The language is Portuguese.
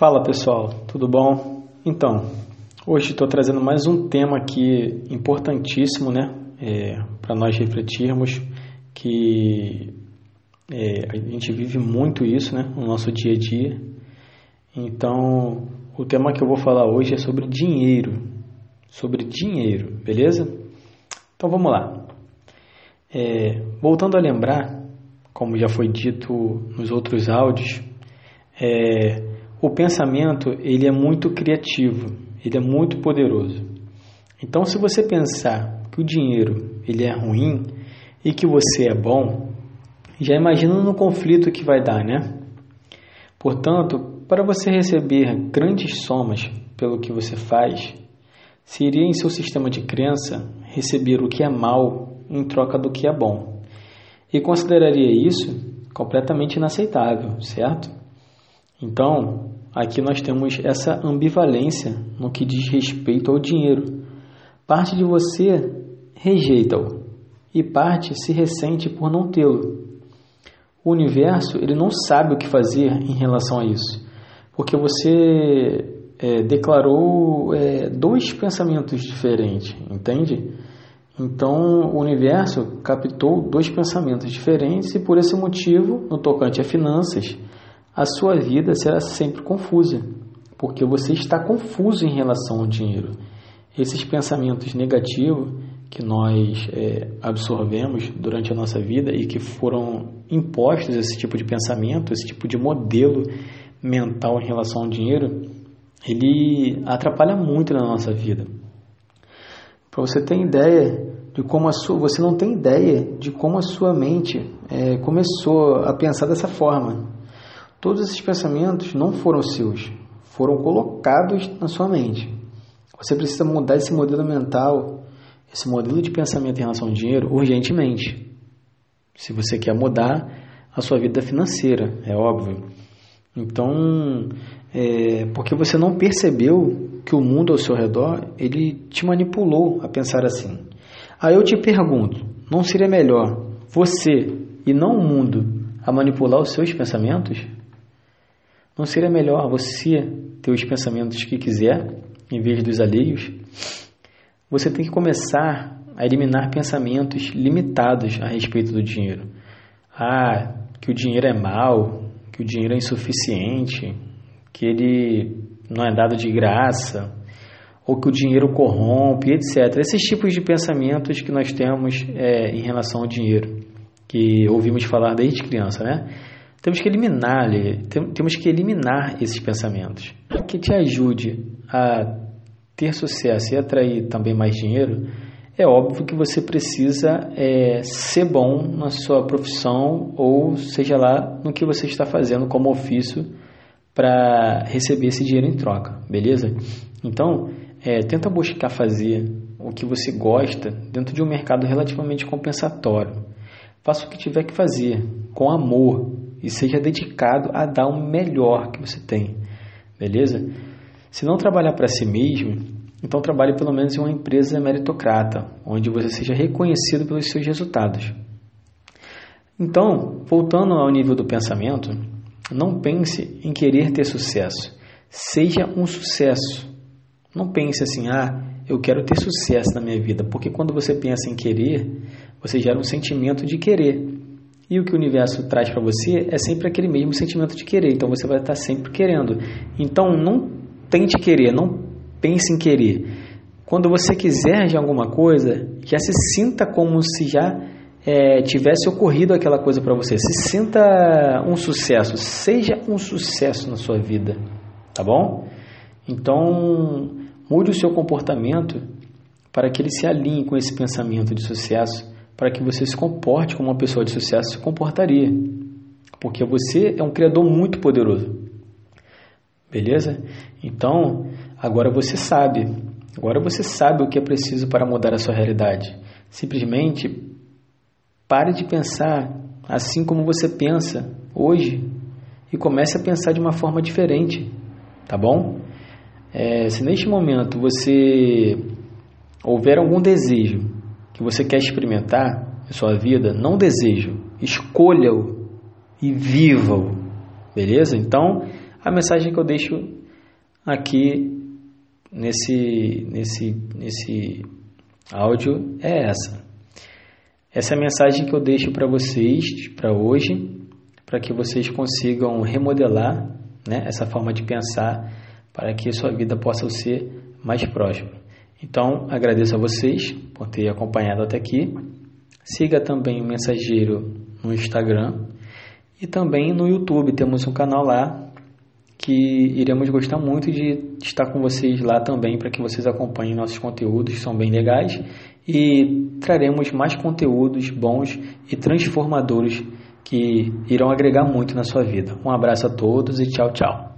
Fala pessoal, tudo bom? Então, hoje estou trazendo mais um tema aqui importantíssimo, né? É, para nós refletirmos que é, a gente vive muito isso, né? No nosso dia a dia. Então, o tema que eu vou falar hoje é sobre dinheiro. Sobre dinheiro, beleza? Então vamos lá. É, voltando a lembrar, como já foi dito nos outros áudios, é, o pensamento ele é muito criativo, ele é muito poderoso. Então, se você pensar que o dinheiro ele é ruim e que você é bom, já imagina no conflito que vai dar, né? Portanto, para você receber grandes somas pelo que você faz, seria em seu sistema de crença receber o que é mal em troca do que é bom. E consideraria isso completamente inaceitável, certo? Então, aqui nós temos essa ambivalência no que diz respeito ao dinheiro. Parte de você rejeita-o e parte se ressente por não tê-lo. O universo ele não sabe o que fazer em relação a isso, porque você é, declarou é, dois pensamentos diferentes, entende? Então o universo captou dois pensamentos diferentes e por esse motivo, no tocante a finanças, a sua vida será sempre confusa, porque você está confuso em relação ao dinheiro. Esses pensamentos negativos que nós é, absorvemos durante a nossa vida e que foram impostos esse tipo de pensamento, esse tipo de modelo mental em relação ao dinheiro, ele atrapalha muito na nossa vida. Para você ter ideia de como a sua, você não tem ideia de como a sua mente é, começou a pensar dessa forma. Todos esses pensamentos não foram seus, foram colocados na sua mente. Você precisa mudar esse modelo mental, esse modelo de pensamento em relação ao dinheiro urgentemente. Se você quer mudar a sua vida financeira, é óbvio. Então, é, porque você não percebeu que o mundo ao seu redor ele te manipulou a pensar assim. Aí eu te pergunto, não seria melhor você e não o mundo a manipular os seus pensamentos? Não seria melhor você ter os pensamentos que quiser em vez dos alheios? Você tem que começar a eliminar pensamentos limitados a respeito do dinheiro. Ah, que o dinheiro é mal, que o dinheiro é insuficiente, que ele não é dado de graça, ou que o dinheiro corrompe, etc. Esses tipos de pensamentos que nós temos é, em relação ao dinheiro, que ouvimos falar desde criança, né? Temos que eliminar, temos que eliminar esses pensamentos. Para que te ajude a ter sucesso e atrair também mais dinheiro, é óbvio que você precisa é, ser bom na sua profissão ou seja lá no que você está fazendo como ofício para receber esse dinheiro em troca, beleza? Então, é, tenta buscar fazer o que você gosta dentro de um mercado relativamente compensatório. Faça o que tiver que fazer, com amor, e seja dedicado a dar o melhor que você tem, beleza? Se não trabalhar para si mesmo, então trabalhe pelo menos em uma empresa meritocrata, onde você seja reconhecido pelos seus resultados. Então, voltando ao nível do pensamento, não pense em querer ter sucesso. Seja um sucesso. Não pense assim, ah, eu quero ter sucesso na minha vida, porque quando você pensa em querer, você gera um sentimento de querer. E o que o universo traz para você é sempre aquele mesmo sentimento de querer. Então você vai estar sempre querendo. Então não tente querer, não pense em querer. Quando você quiser de alguma coisa, já se sinta como se já é, tivesse ocorrido aquela coisa para você. Se sinta um sucesso, seja um sucesso na sua vida, tá bom? Então mude o seu comportamento para que ele se alinhe com esse pensamento de sucesso para que você se comporte como uma pessoa de sucesso se comportaria. Porque você é um criador muito poderoso. Beleza? Então, agora você sabe. Agora você sabe o que é preciso para mudar a sua realidade. Simplesmente pare de pensar assim como você pensa hoje e comece a pensar de uma forma diferente, tá bom? É, se neste momento você houver algum desejo que você quer experimentar em sua vida, não desejo, escolha-o e viva-o. Beleza? Então, A mensagem que eu deixo aqui nesse, nesse, nesse áudio é essa. Essa é a mensagem que eu deixo para vocês para hoje, para que vocês consigam remodelar né, essa forma de pensar para que sua vida possa ser mais próxima. Então, agradeço a vocês por ter acompanhado até aqui. Siga também o Mensageiro no Instagram e também no YouTube. Temos um canal lá que iremos gostar muito de estar com vocês lá também para que vocês acompanhem nossos conteúdos, são bem legais e traremos mais conteúdos bons e transformadores que irão agregar muito na sua vida. Um abraço a todos e tchau, tchau.